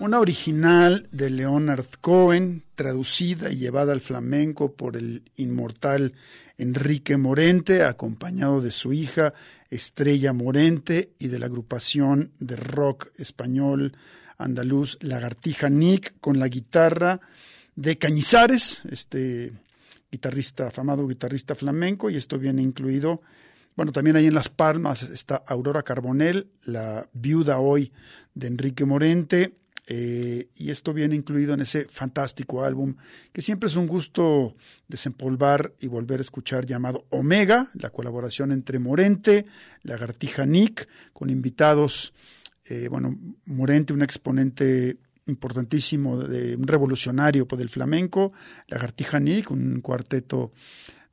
Una original de Leonard Cohen, traducida y llevada al flamenco por el inmortal Enrique Morente, acompañado de su hija Estrella Morente y de la agrupación de rock español andaluz Lagartija Nick con la guitarra de Cañizares, este guitarrista, afamado guitarrista flamenco, y esto viene incluido, bueno, también ahí en Las Palmas está Aurora Carbonell, la viuda hoy de Enrique Morente, eh, y esto viene incluido en ese fantástico álbum que siempre es un gusto desempolvar y volver a escuchar llamado Omega, la colaboración entre Morente, Lagartija Nick, con invitados, eh, bueno, Morente, un exponente importantísimo, de, un revolucionario pues, del flamenco, Lagartija Nick, un cuarteto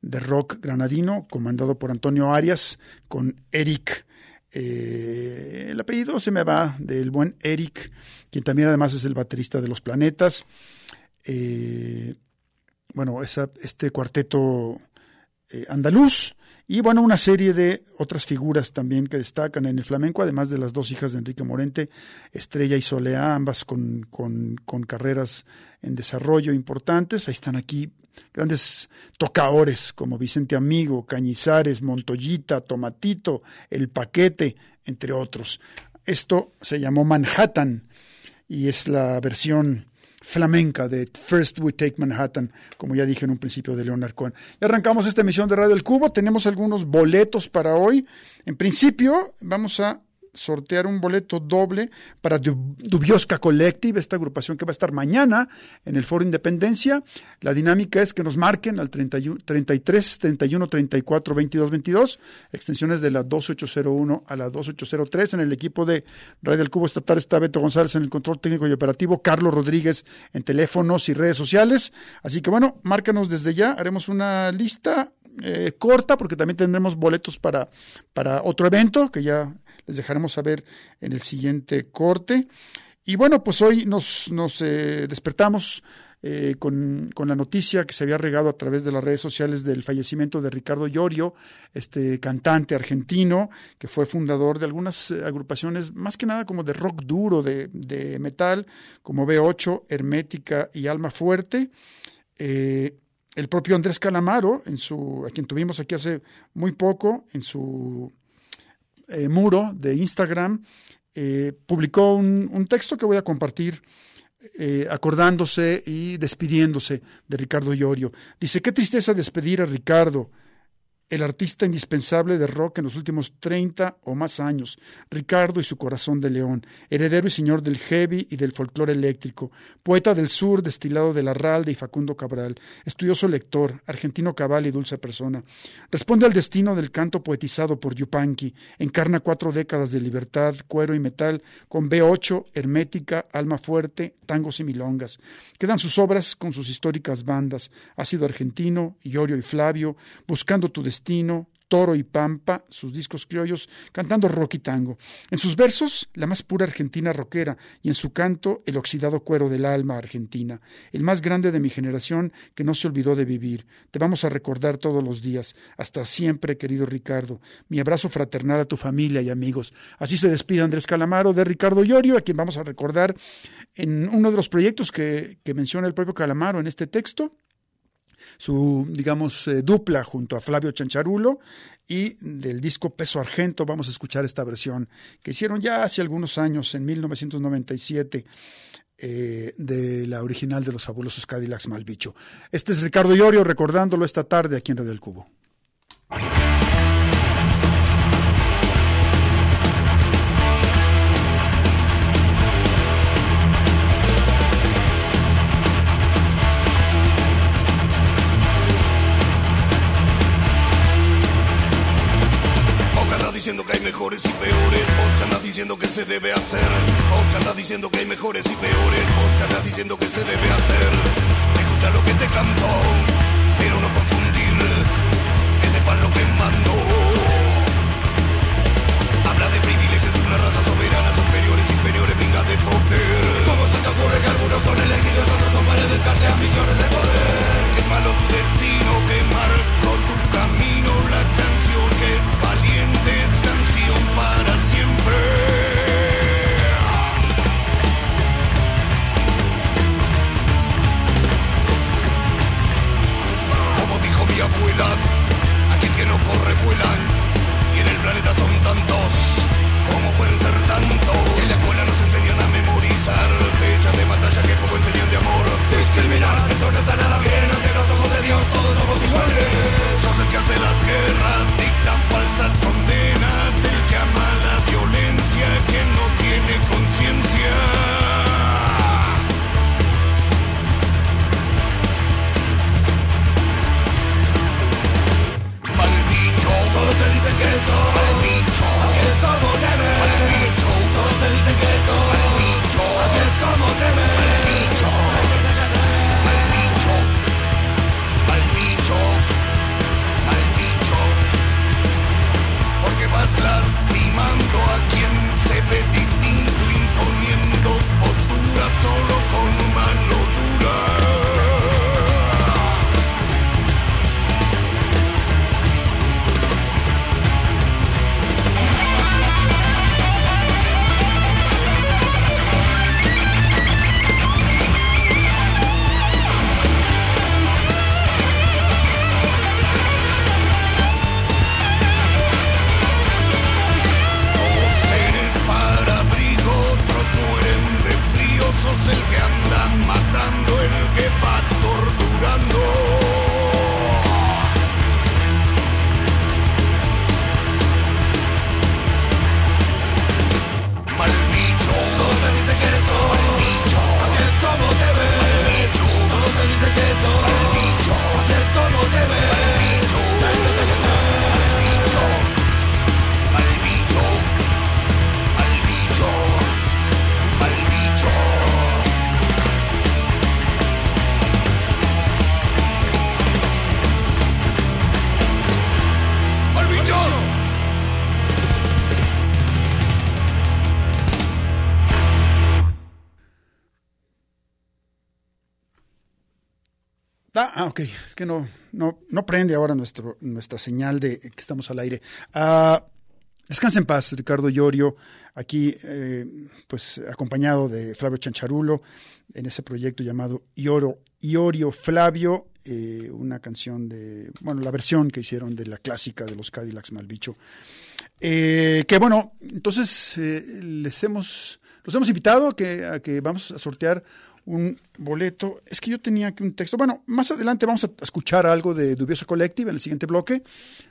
de rock granadino comandado por Antonio Arias, con Eric eh, el apellido se me va del buen Eric, quien también además es el baterista de Los Planetas. Eh, bueno, este cuarteto eh, andaluz y bueno, una serie de otras figuras también que destacan en el flamenco, además de las dos hijas de Enrique Morente, Estrella y Solea, ambas con, con, con carreras en desarrollo importantes. Ahí están aquí grandes tocadores como Vicente Amigo, Cañizares, Montoyita, Tomatito, El Paquete, entre otros. Esto se llamó Manhattan y es la versión flamenca de First We Take Manhattan, como ya dije en un principio de Leonard Cohen. Y arrancamos esta emisión de Radio del Cubo, tenemos algunos boletos para hoy. En principio vamos a sortear un boleto doble para Dubiosca Collective, esta agrupación que va a estar mañana en el Foro Independencia. La dinámica es que nos marquen al 31, 33 31 34 22 22, extensiones de la 2801 a la 2803. En el equipo de Radio del Cubo Estatal está Beto González en el control técnico y operativo, Carlos Rodríguez en teléfonos y redes sociales. Así que bueno, márcanos desde ya, haremos una lista eh, corta porque también tendremos boletos para, para otro evento que ya les dejaremos saber en el siguiente corte. Y bueno, pues hoy nos, nos eh, despertamos eh, con, con, la noticia que se había regado a través de las redes sociales del fallecimiento de Ricardo Llorio, este cantante argentino que fue fundador de algunas eh, agrupaciones, más que nada como de rock duro, de, de metal, como B8, Hermética y Alma Fuerte. el propio Andrés Calamaro, en su, a quien tuvimos aquí hace muy poco, en su eh, muro de Instagram, eh, publicó un, texto que voy a compartir eh, acordándose y despidiéndose de Ricardo Llorio. Dice, qué tristeza despedir a Ricardo el artista indispensable de rock en los últimos 30 o más años, Ricardo y su corazón de león, heredero y señor del heavy y del folclore eléctrico, poeta del sur, destilado de Larralde y Facundo Cabral, estudioso lector, argentino cabal y dulce persona. Responde al destino del canto poetizado por Yupanqui, encarna cuatro décadas de libertad, cuero y metal, con B8, hermética, alma fuerte, tangos y milongas. Quedan sus obras con sus históricas bandas, Ácido Argentino, Iorio y Flavio, Buscando tu destino, Toro y Pampa, sus discos criollos, cantando rock y tango. En sus versos, la más pura argentina rockera, y en su canto, el oxidado cuero del alma argentina, el más grande de mi generación que no se olvidó de vivir. Te vamos a recordar todos los días. Hasta siempre, querido Ricardo. Mi abrazo fraternal a tu familia y amigos. Así se despide Andrés Calamaro de Ricardo Llorio, a quien vamos a recordar en uno de los proyectos que menciona el propio Calamaro en este texto su, digamos, eh, dupla junto a Flavio Chancharulo y del disco Peso Argento vamos a escuchar esta versión que hicieron ya hace algunos años, en 1997. Eh, de la original de los fabulosos Cadillacs Malbicho. Este es Ricardo Llorio recordándolo esta tarde aquí en Radio del Cubo. Mejores y peores, vos anda diciendo que se debe hacer. Vos anda diciendo que hay mejores y peores, vos anda diciendo que se debe hacer. Escucha lo que te canto, pero no confundir, que sepan lo que mando. Habla de privilegios de una raza soberana, superiores, inferiores, venga de poder. ¿Cómo se te ocurre que algunos son elegidos, otros son para descarte ambiciones de poder? Es malo tu destino que marcó tu camino, ok. Es que no, no, no prende ahora nuestra señal de que estamos al aire. Ah, descansa en paz, Ricardo Iorio, aquí eh, pues acompañado de Flavio Chancharulo en ese proyecto llamado Ioro, Iorio Flavio, eh, una canción de, bueno, la versión que hicieron de la clásica de los Cadillacs Malbicho. Eh, que bueno, entonces eh, les hemos, los hemos invitado que, a que vamos a sortear un boleto. Es que yo tenía aquí un texto. Bueno, más adelante vamos a escuchar algo de Dubioso Collective en el siguiente bloque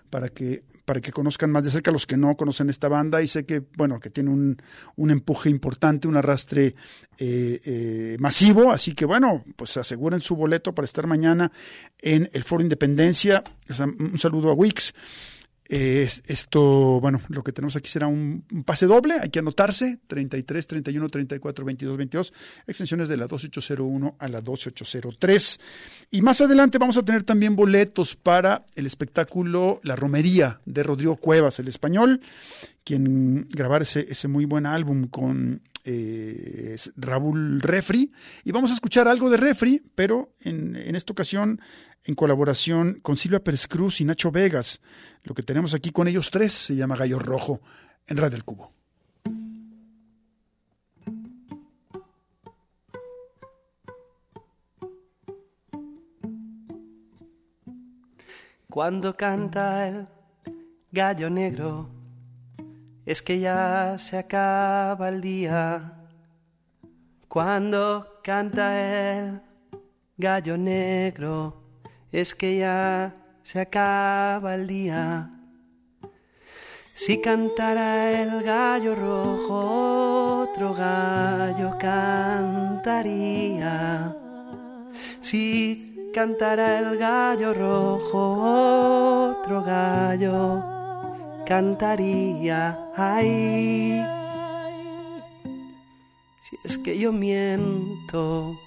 para que, para que conozcan más de cerca los que no conocen esta banda y sé que, bueno, que tiene un, un empuje importante, un arrastre eh, eh, masivo. Así que, bueno, pues aseguren su boleto para estar mañana en el Foro Independencia. Un saludo a Wix. Es, esto, bueno, lo que tenemos aquí será un, pase doble, hay que anotarse, 33, 31, 34, 22, 22, extensiones de la 12801 a la 12803. Y más adelante vamos a tener también boletos para el espectáculo La Romería de Rodrigo Cuevas, el español, quien grabar ese, ese muy buen álbum con eh, Raúl Refri. Y vamos a escuchar algo de Refri, pero en, en esta ocasión en colaboración con Silvia Pérez Cruz y Nacho Vegas. Lo que tenemos aquí con ellos tres se llama Gallo Rojo en Radio del Cubo. Cuando canta el gallo negro, es que ya se acaba el día. Cuando canta el gallo negro, es que ya se acaba el día. Si cantara el gallo rojo, otro gallo cantaría. Si cantara el gallo rojo, otro gallo cantaría. Ay, si es que yo miento,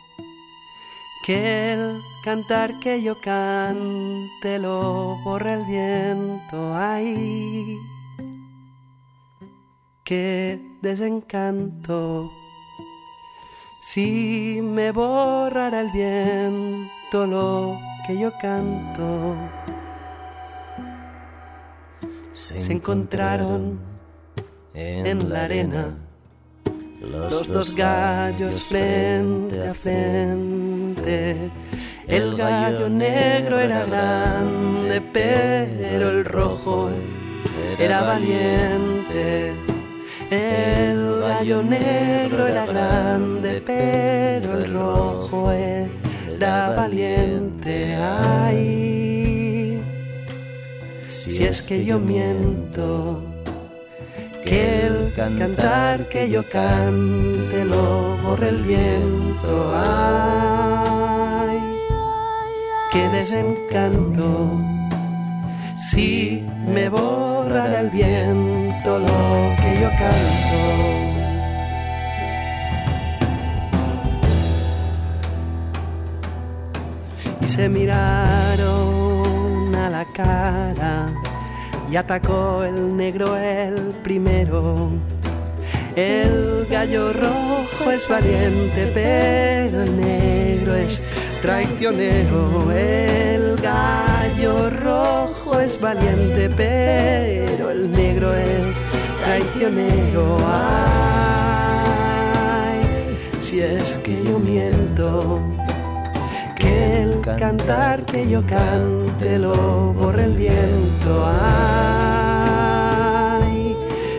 que el cantar que yo cante lo borra el viento. Ay, qué desencanto. Si me borrara el viento lo que yo canto, se encontraron en la arena los dos gallos frente a frente. El gallo negro era grande, pero el rojo era valiente. El gallo negro era grande, pero el rojo era valiente. Ay, si es que yo miento, que el cantar que yo cante lo borre el viento. Ay, qué desencanto si me borrara el viento lo que yo canto. Y se miraron cara y atacó el negro el primero. El gallo rojo es valiente, pero el negro es traicionero. El gallo rojo es valiente, pero el negro es traicionero. Ay, si es que yo miento, el cantar que yo cante lo borre el viento. Ay,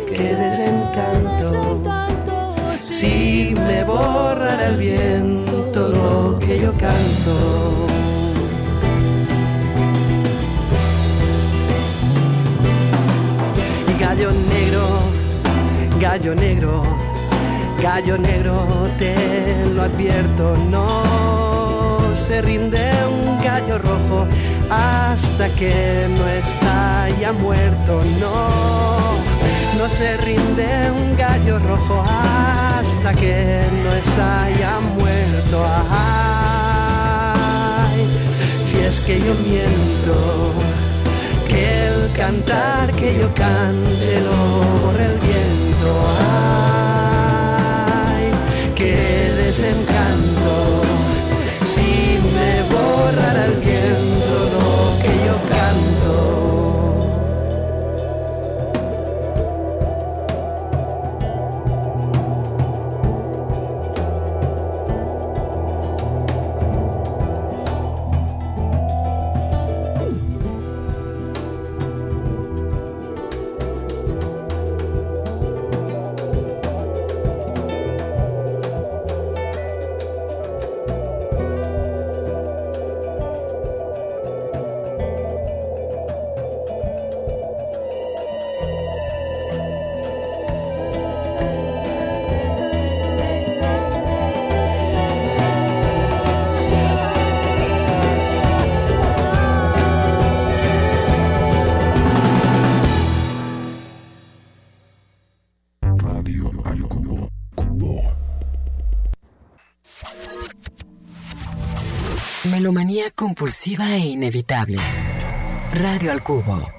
qué desencanto. Si me borrara el viento lo que yo canto. Y gallo negro, gallo negro, gallo negro, te lo advierto, no se rinde un gallo rojo hasta que no está ya muerto, no. No se rinde un gallo rojo hasta que no está ya muerto. Ay, si es que yo miento, que el cantar que yo cante lo borre el viento. Ay, borrar al viento. Megalomanía compulsiva e inevitable. Radio al Cubo.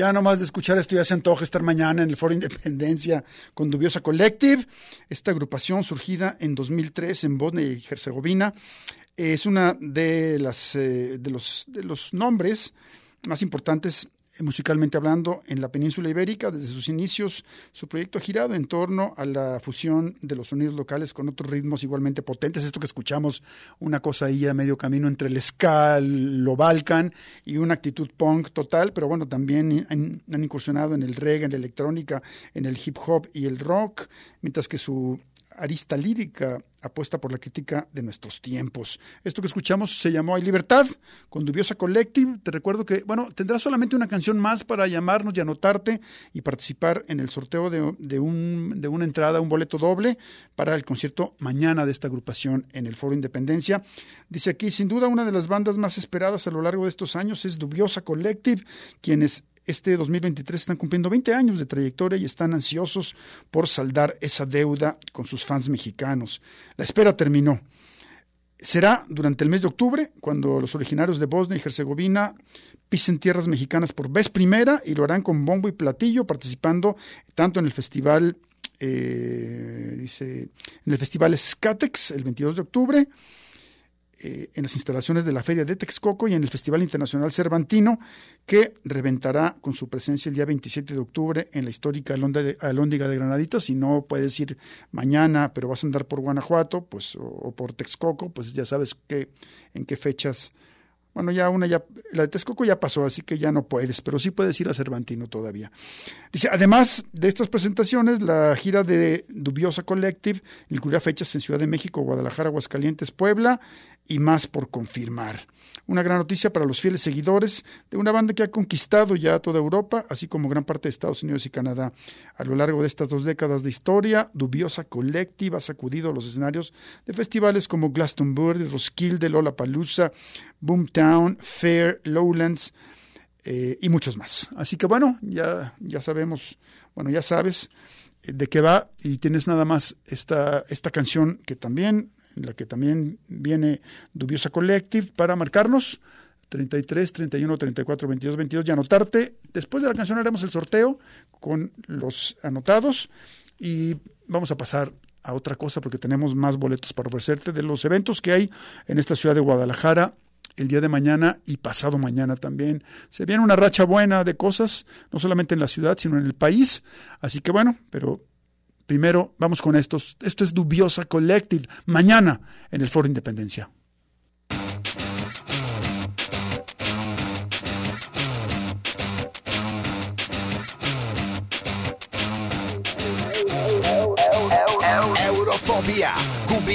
Ya nomás de escuchar esto ya se antoja estar mañana en el Foro Independencia con Dubiosa Collective, esta agrupación surgida en 2003 en Bosnia y Herzegovina. Es una de las eh, de los de los nombres más importantes musicalmente hablando en la península ibérica desde sus inicios. Su proyecto ha girado en torno a la fusión de los sonidos locales con otros ritmos igualmente potentes. Esto que escuchamos, una cosa ahí a medio camino entre el ska, lo balkan y una actitud punk total, pero bueno, también han incursionado en el reggae, en la electrónica, en el hip hop y el rock, mientras que su arista lírica apuesta por la crítica de nuestros tiempos. Esto que escuchamos se llamó Hay Libertad, con Dubiosa Collective. Te recuerdo que, bueno, tendrás solamente una canción más para llamarnos y anotarte y participar en el sorteo de, de, un, de una entrada, un boleto doble para el concierto mañana de esta agrupación en el Foro Independencia. Dice aquí, sin duda, una de las bandas más esperadas a lo largo de estos años es Dubiosa Collective, quienes este 2023 están cumpliendo 20 años de trayectoria y están ansiosos por saldar esa deuda con sus fans mexicanos. La espera terminó. Será durante el mes de octubre cuando los originarios de Bosnia y Herzegovina pisen tierras mexicanas por vez primera y lo harán con bombo y platillo participando tanto en el festival eh, dice en el festival Skatex el 22 de octubre eh, en las instalaciones de la Feria de Texcoco y en el Festival Internacional Cervantino, que reventará con su presencia el día 27 de octubre en la histórica Alonda de- Granaditas. Si no puedes ir mañana, pero vas a andar por Guanajuato pues, o, o por Texcoco, pues ya sabes que, en qué fechas. Bueno, ya una ya, la de Texcoco ya pasó, así que ya no puedes, pero sí puedes ir a Cervantino todavía. Dice, además de estas presentaciones, la gira de Dubiosa Collective incluirá fechas en Ciudad de México, Guadalajara, Aguascalientes, Puebla y más por confirmar. Una gran noticia para los fieles seguidores de una banda que ha conquistado ya toda Europa, así como gran parte de Estados Unidos y Canadá. A lo largo de estas dos décadas de historia, Dubiosa Collective ha sacudido los escenarios de festivales como Glastonbury, Roskilde, Lollapalooza, Boomtown, Fair, Lowlands, eh, y muchos más. Así que bueno, ya, ya sabemos, bueno, ya sabes eh, de qué va y tienes nada más esta, esta canción que también, la que también viene Dubiosa Collective para marcarnos 33, 31, 34, 22, 22 y anotarte. Después de la canción haremos el sorteo con los anotados y vamos a pasar a otra cosa porque tenemos más boletos para ofrecerte de los eventos que hay en esta ciudad de Guadalajara el día de mañana y pasado mañana también. Se viene una racha buena de cosas, no solamente en la ciudad, sino en el país. Así que bueno, pero primero vamos con estos. Esto es Dubiosa Collective, mañana en el Foro Independencia.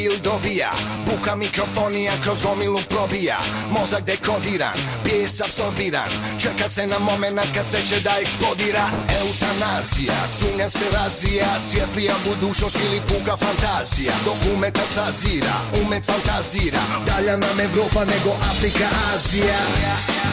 Gubil dobija. Buka mikrofonija kroz gomilu probija. Mozak dekodiran, bijes apsorbiran. Čeka se na moment kad se će da eksplodira. Eutanazija, sumnja se razvija. Svjetlija budućnost ili puka fantazija. Dok umet astazira, umet fantazira. Dalja nam Evropa nego Afrika, Azija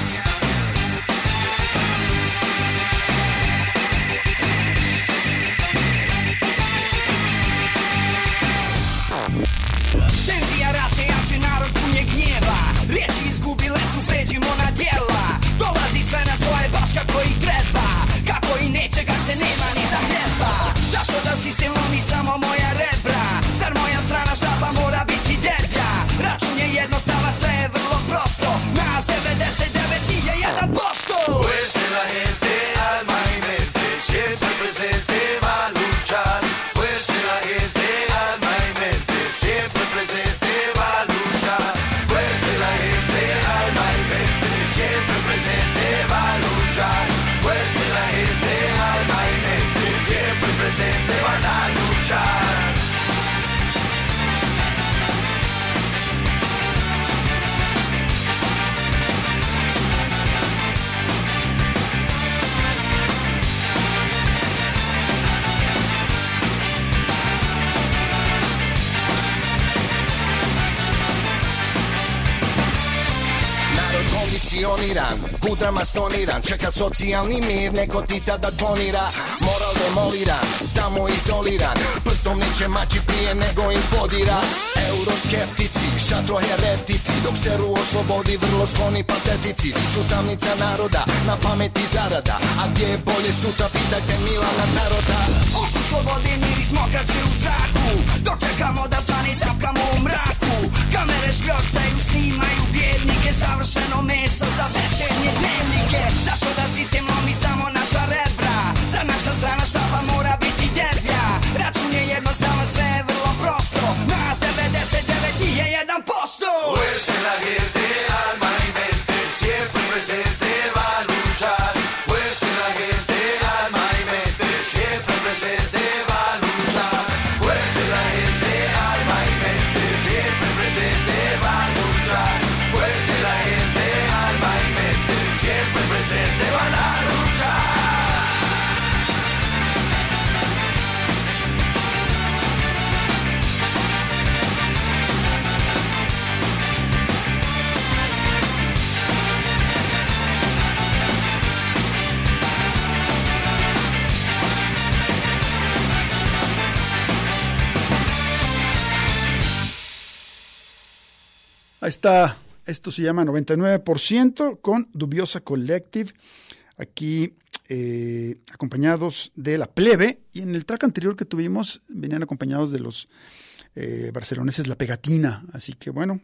pudrama stoniran Čeka socijalni mir, neko ti tada donira Moral demoliran, samo izoliran Prstom neće maći prije nego im podira. Euroskeptici, šatro heretici Dok se ru oslobodi, vrlo skloni patetici. Viču tamnica naroda, na pameti zarada. A gdje je bolje sutra, pitajte Milana Naroda. Oko slobode miris mokraće u zraku. Dok čekamo da zvani tapkamo u mraku. Kamere škljocaju, snimaju bjednike. Savršeno meso za večernje dnevnike. Zašto da sistem lomi samo naša rebra? Za naša strana está, esto se llama 99% con Dubiosa Collective, aquí eh, acompañados de la plebe, y en el track anterior que tuvimos venían acompañados de los eh, barceloneses La Pegatina, así que bueno,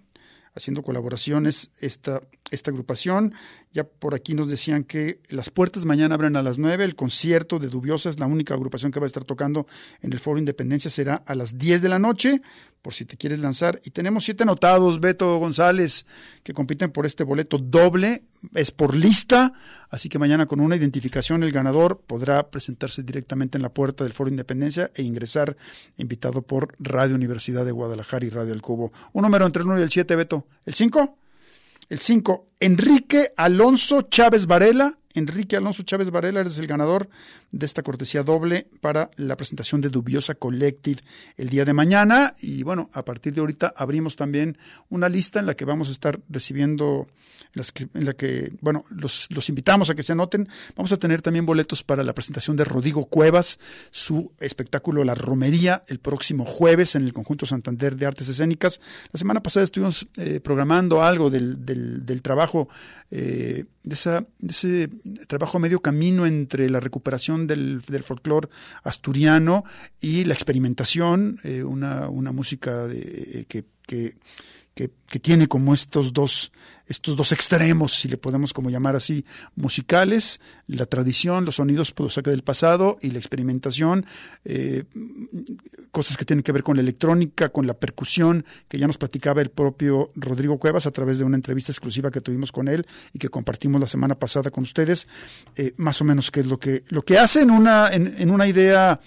haciendo colaboraciones esta, esta agrupación. Ya por aquí nos decían que las puertas mañana abren a las 9, el concierto de Dubiosa es la única agrupación que va a estar tocando en el Foro Independencia, será a las 10 de la noche, por si te quieres lanzar. Y tenemos siete anotados, Beto González, que compiten por este boleto doble, es por lista, así que mañana con una identificación el ganador podrá presentarse directamente en la puerta del Foro Independencia e ingresar invitado por Radio Universidad de Guadalajara y Radio El Cubo. Un número entre el 1 y el 7, Beto. ¿El 5? El 5, Enrique Alonso Chávez Varela. Enrique Alonso Chávez Varela eres el ganador de esta cortesía doble para la presentación de Dubiosa Collective el día de mañana. Y bueno, a partir de ahorita abrimos también una lista en la que vamos a estar recibiendo, en, las que, en la que, bueno, los, los invitamos a que se anoten. Vamos a tener también boletos para la presentación de Rodrigo Cuevas, su espectáculo La Romería, el próximo jueves en el Conjunto Santander de Artes Escénicas. La semana pasada estuvimos eh, programando algo del, del, del trabajo, eh, de, esa, de ese trabajo medio camino entre la recuperación del, folclore asturiano y la experimentación, eh, una, una, música de, que, que, que, tiene como estos dos, estos dos extremos, si le podemos como llamar así, musicales, la tradición, los sonidos pues, del pasado y la experimentación, eh, cosas que tienen que ver con la electrónica, con la percusión, que ya nos platicaba el propio Rodrigo Cuevas a través de una entrevista exclusiva que tuvimos con él y que compartimos la semana pasada con ustedes, eh, más o menos qué es lo que, lo que hace en una, en una idea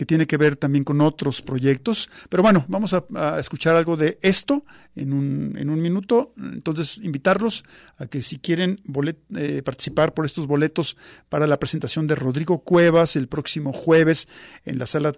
que tiene que ver también con otros proyectos. Pero bueno, vamos a, escuchar algo de esto en un, en un, minuto. Entonces, invitarlos a que si quieren bolet, eh, participar por estos boletos para la presentación de Rodrigo Cuevas el próximo jueves en la sala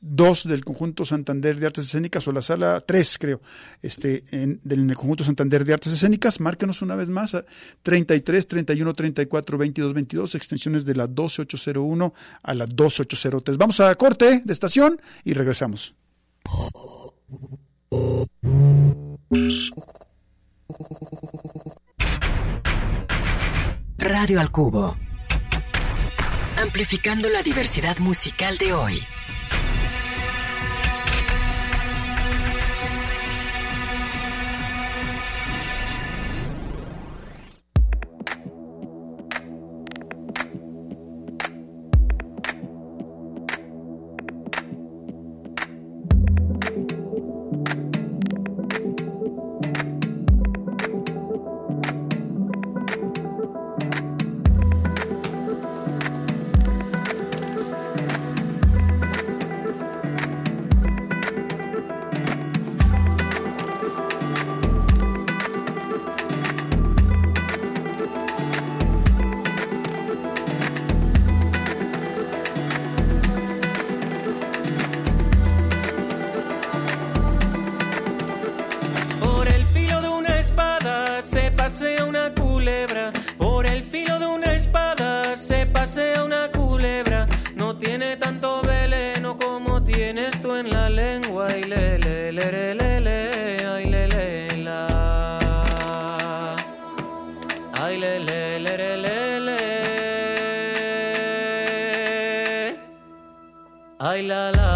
2 del conjunto Santander de Artes Escénicas o la sala 3, creo, este, en, del conjunto Santander de Artes Escénicas. Márquenos una vez más a 33 31 34 22 22, extensiones de la 12801 a la 12803. Vamos a corte de estación y regresamos. Radio al Cubo. Amplificando la diversidad musical de hoy. Le, le,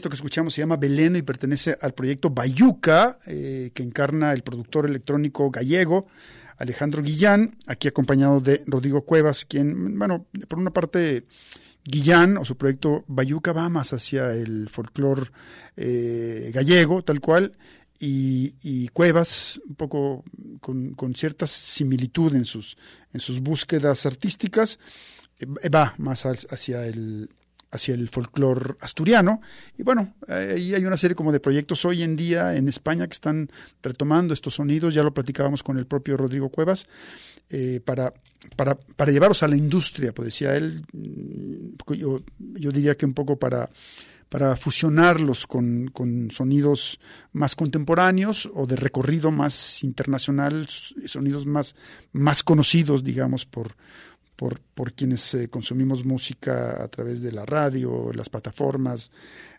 esto que escuchamos se llama Beleno y pertenece al proyecto Bayuca, eh, que encarna el productor electrónico gallego Alejandro Guillán, aquí acompañado de Rodrigo Cuevas, quien, bueno, por una parte, Guillán o su proyecto Bayuca va más hacia el folclore eh, gallego, tal cual, y, Cuevas, un poco con, con cierta similitud en sus, en sus búsquedas artísticas, eh, va más hacia el, hacia el folclore asturiano. Y bueno, ahí hay una serie como de proyectos hoy en día en España que están retomando estos sonidos, ya lo platicábamos con el propio Rodrigo Cuevas, eh, para, para, para llevarlos a la industria, pues decía él, mm, yo, yo diría que un poco para para fusionarlos con, con sonidos más contemporáneos o de recorrido más internacional, sonidos más, más conocidos, digamos, por, por, por quienes eh, consumimos música a través de la radio, las plataformas,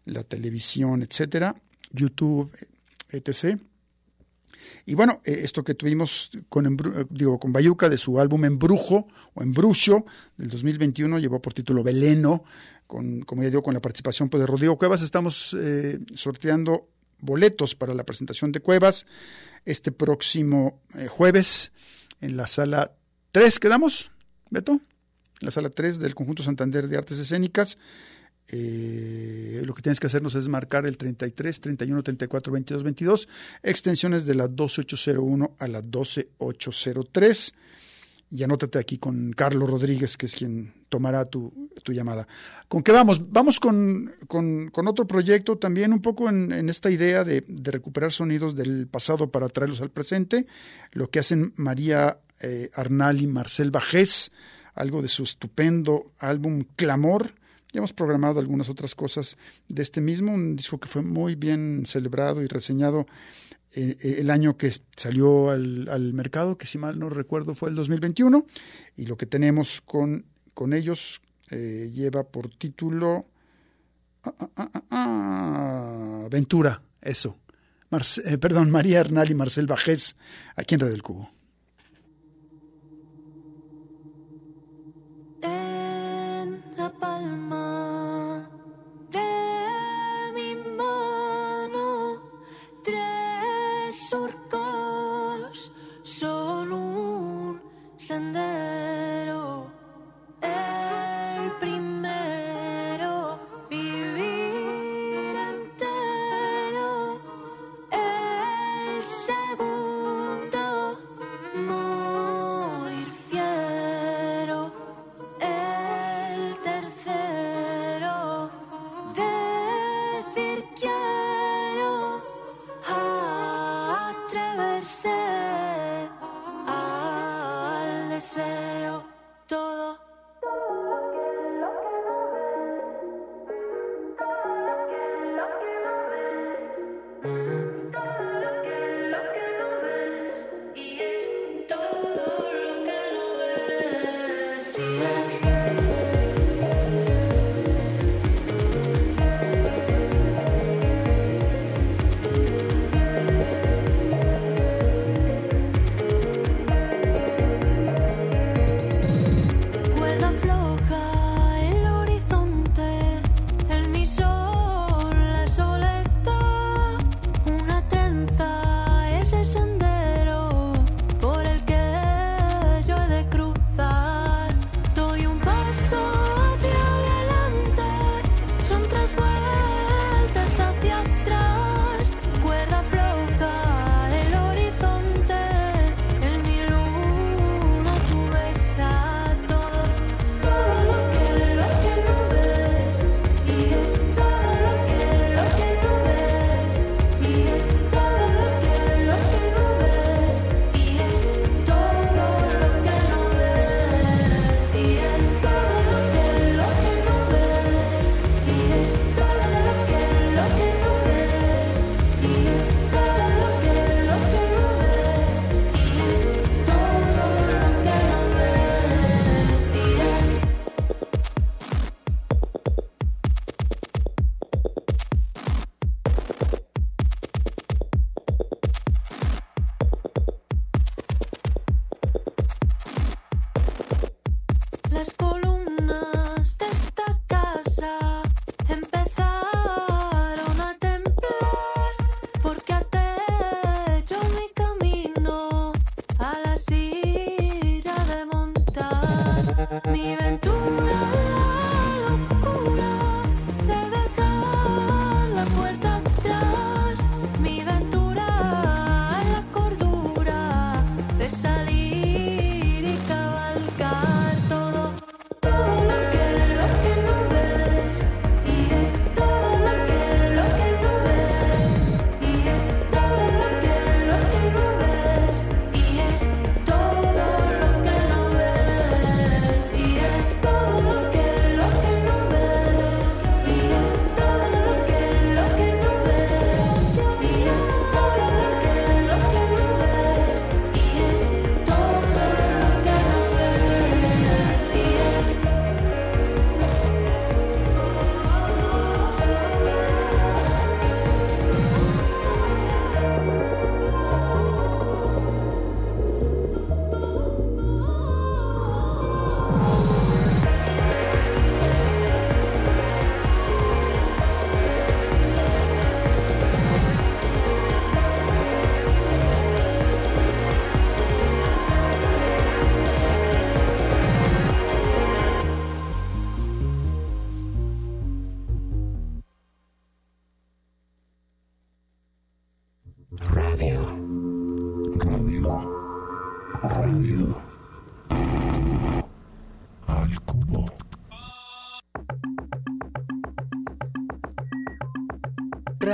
la televisión, etcétera, YouTube, etc. Y bueno, eh, esto que tuvimos con, eh, digo, con Bayuca de su álbum Embrujo o Embrucho del 2021 llevó por título Veleno, con, como ya digo, con la participación pues, de Rodrigo Cuevas. Estamos sorteando boletos para la presentación de Cuevas este próximo jueves en la sala 3. ¿Quedamos, Beto? La sala 3 del Conjunto Santander de Artes Escénicas. Eh, lo que tienes que hacernos es marcar el 33, 31, 34, 22, 22, extensiones de la 12801 a la 12803. Y anótate aquí con Carlos Rodríguez, que es quien tomará tu, tu llamada. ¿Con qué vamos? Vamos con, con, con otro proyecto también un poco en, en esta idea de, de, recuperar sonidos del pasado para traerlos al presente, lo que hacen María eh, Arnal y Marcel Bajés, algo de su estupendo álbum Clamor, ya hemos programado algunas otras cosas de este mismo, un disco que fue muy bien celebrado y reseñado eh, el año que salió al, mercado, que si mal no recuerdo fue el 2021, y lo que tenemos con, con ellos eh, lleva por título ah, ah, ah, Ventura, eso. Eh, perdón, María Hernal y Marcel Bajés, aquí en Red del Cubo.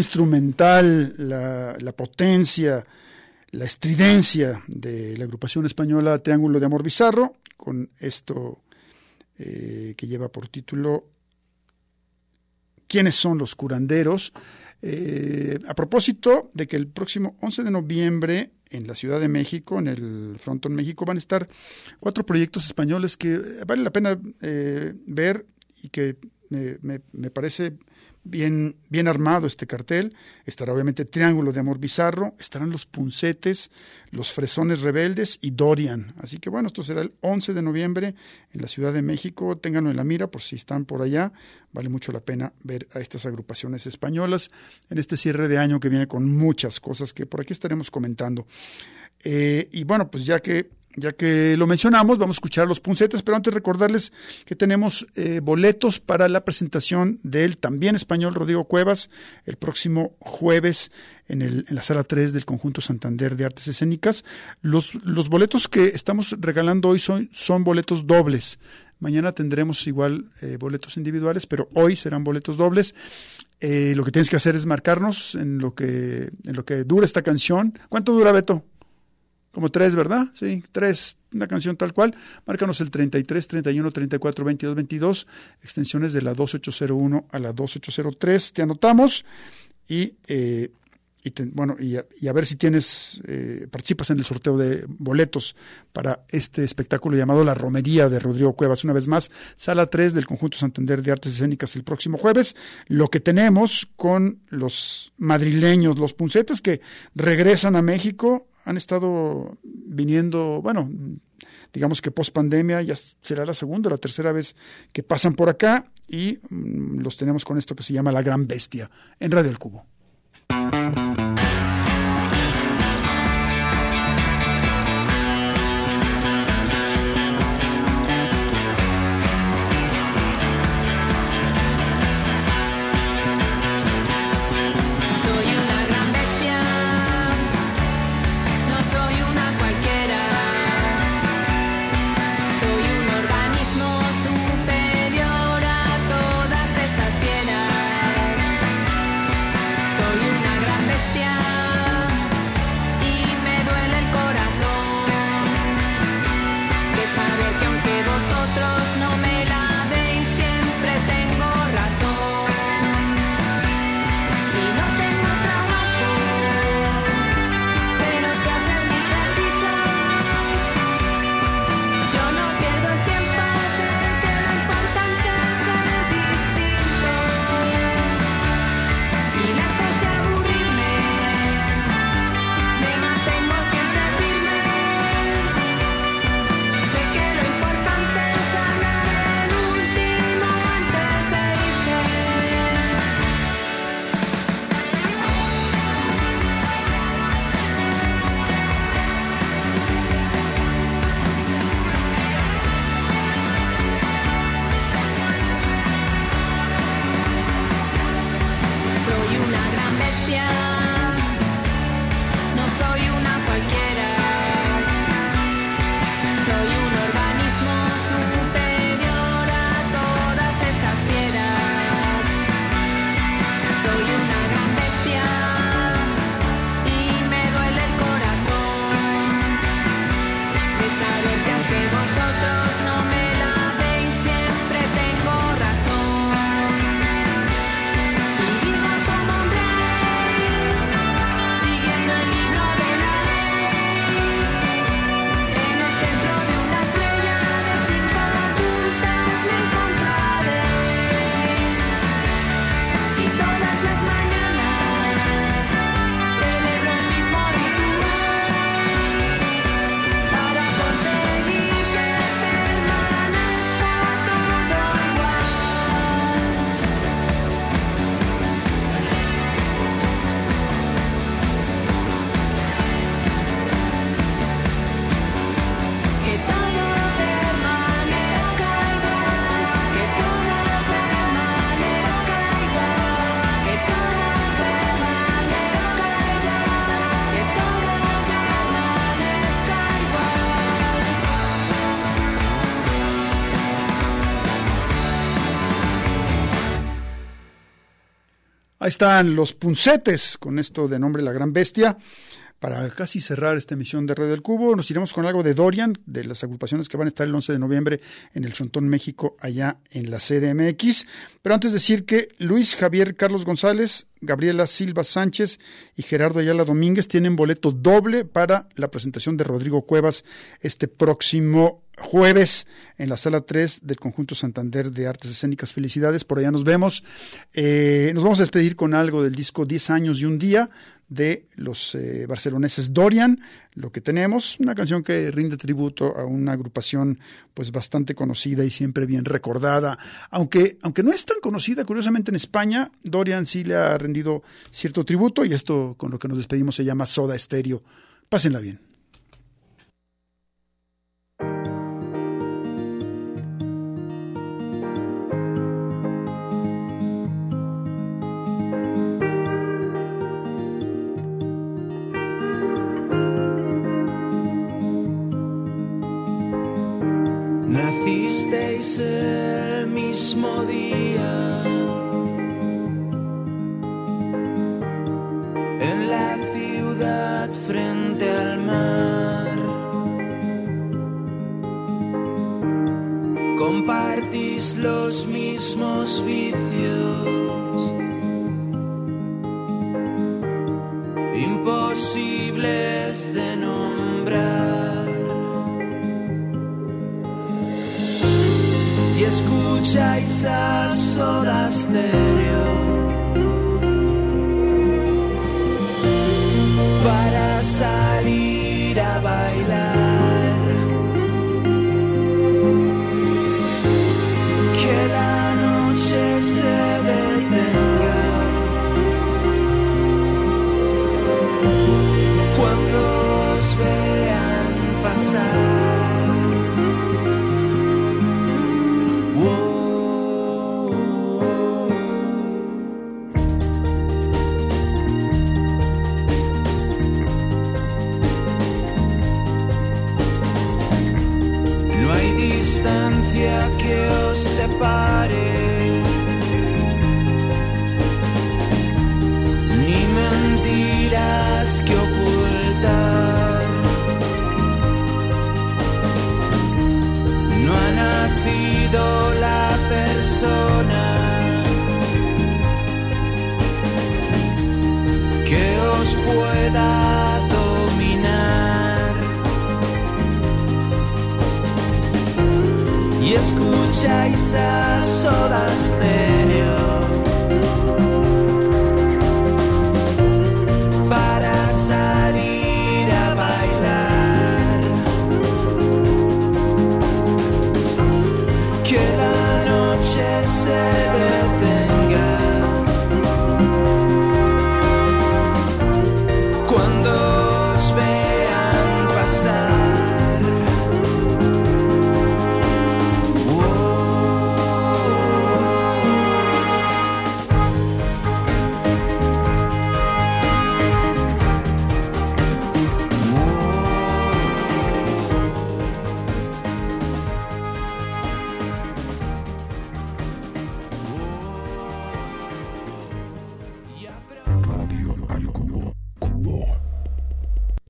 Instrumental, la, potencia, la estridencia de la agrupación española Triángulo de Amor Bizarro, con esto eh, que lleva por título ¿Quiénes son los curanderos? Eh, a propósito de que el próximo 11 de noviembre en la Ciudad de México, en el Frontón México, van a estar cuatro proyectos españoles que vale la pena eh, ver y que me- me parece bien, bien armado este cartel. Estará obviamente Triángulo de Amor Bizarro, estarán los Puncetes, los Fresones Rebeldes y Dorian. Así que bueno, esto será el 11 de noviembre en la Ciudad de México. Ténganlo en la mira por si están por allá. Vale mucho la pena ver a estas agrupaciones españolas en este cierre de año que viene con muchas cosas que por aquí estaremos comentando. Eh, y bueno, pues ya que ya que lo mencionamos, vamos a escuchar los puncetes, pero antes recordarles que tenemos eh, boletos para la presentación del también español Rodrigo Cuevas el próximo jueves en, el, en la sala 3 del Conjunto Santander de Artes Escénicas. Los, los boletos que estamos regalando hoy son, son boletos dobles. Mañana tendremos igual eh, boletos individuales, pero hoy serán boletos dobles. Eh, lo que tienes que hacer es marcarnos en lo que, en lo que dura esta canción. ¿Cuánto dura, Beto? Como tres, ¿verdad? Sí, tres, una canción tal cual. Márcanos el 33 31 34 22 22, extensiones de la 2801 a la 2803. Te anotamos y, eh, y te- bueno, y a, y a ver si tienes, eh, participas en el sorteo de boletos para este espectáculo llamado La Romería de Rodrigo Cuevas. Una vez más, sala 3 del Conjunto Santander de Artes Escénicas el próximo jueves. Lo que tenemos con los madrileños, los puncetes que regresan a México, han estado viniendo, bueno, digamos que post pandemia ya será la segunda o la tercera vez que pasan por acá y mm, los tenemos con esto que se llama La Gran Bestia en Radio El Cubo. Están los puncetes con esto de nombre La Gran Bestia. Para casi cerrar esta emisión de Red del Cubo, nos iremos con algo de Dorian, de las agrupaciones que van a estar el 11 de noviembre en el Frontón México, allá en la CDMX. Pero antes decir que Luis Javier Carlos González, Gabriela Silva Sánchez y Gerardo Ayala Domínguez tienen boleto doble para la presentación de Rodrigo Cuevas este próximo jueves en la sala 3 del Conjunto Santander de Artes Escénicas. Felicidades, por allá nos vemos. Eh, nos vamos a despedir con algo del disco 10 años y un día de los eh, barceloneses Dorian, lo que tenemos, una canción que rinde tributo a una agrupación pues bastante conocida y siempre bien recordada, aunque, aunque no es tan conocida, curiosamente en España, Dorian sí le ha rendido cierto tributo y esto con lo que nos despedimos se llama Soda Stereo. Pásenla bien. mismos vicios. Imposibles de nombrar. Y escucháis a solas de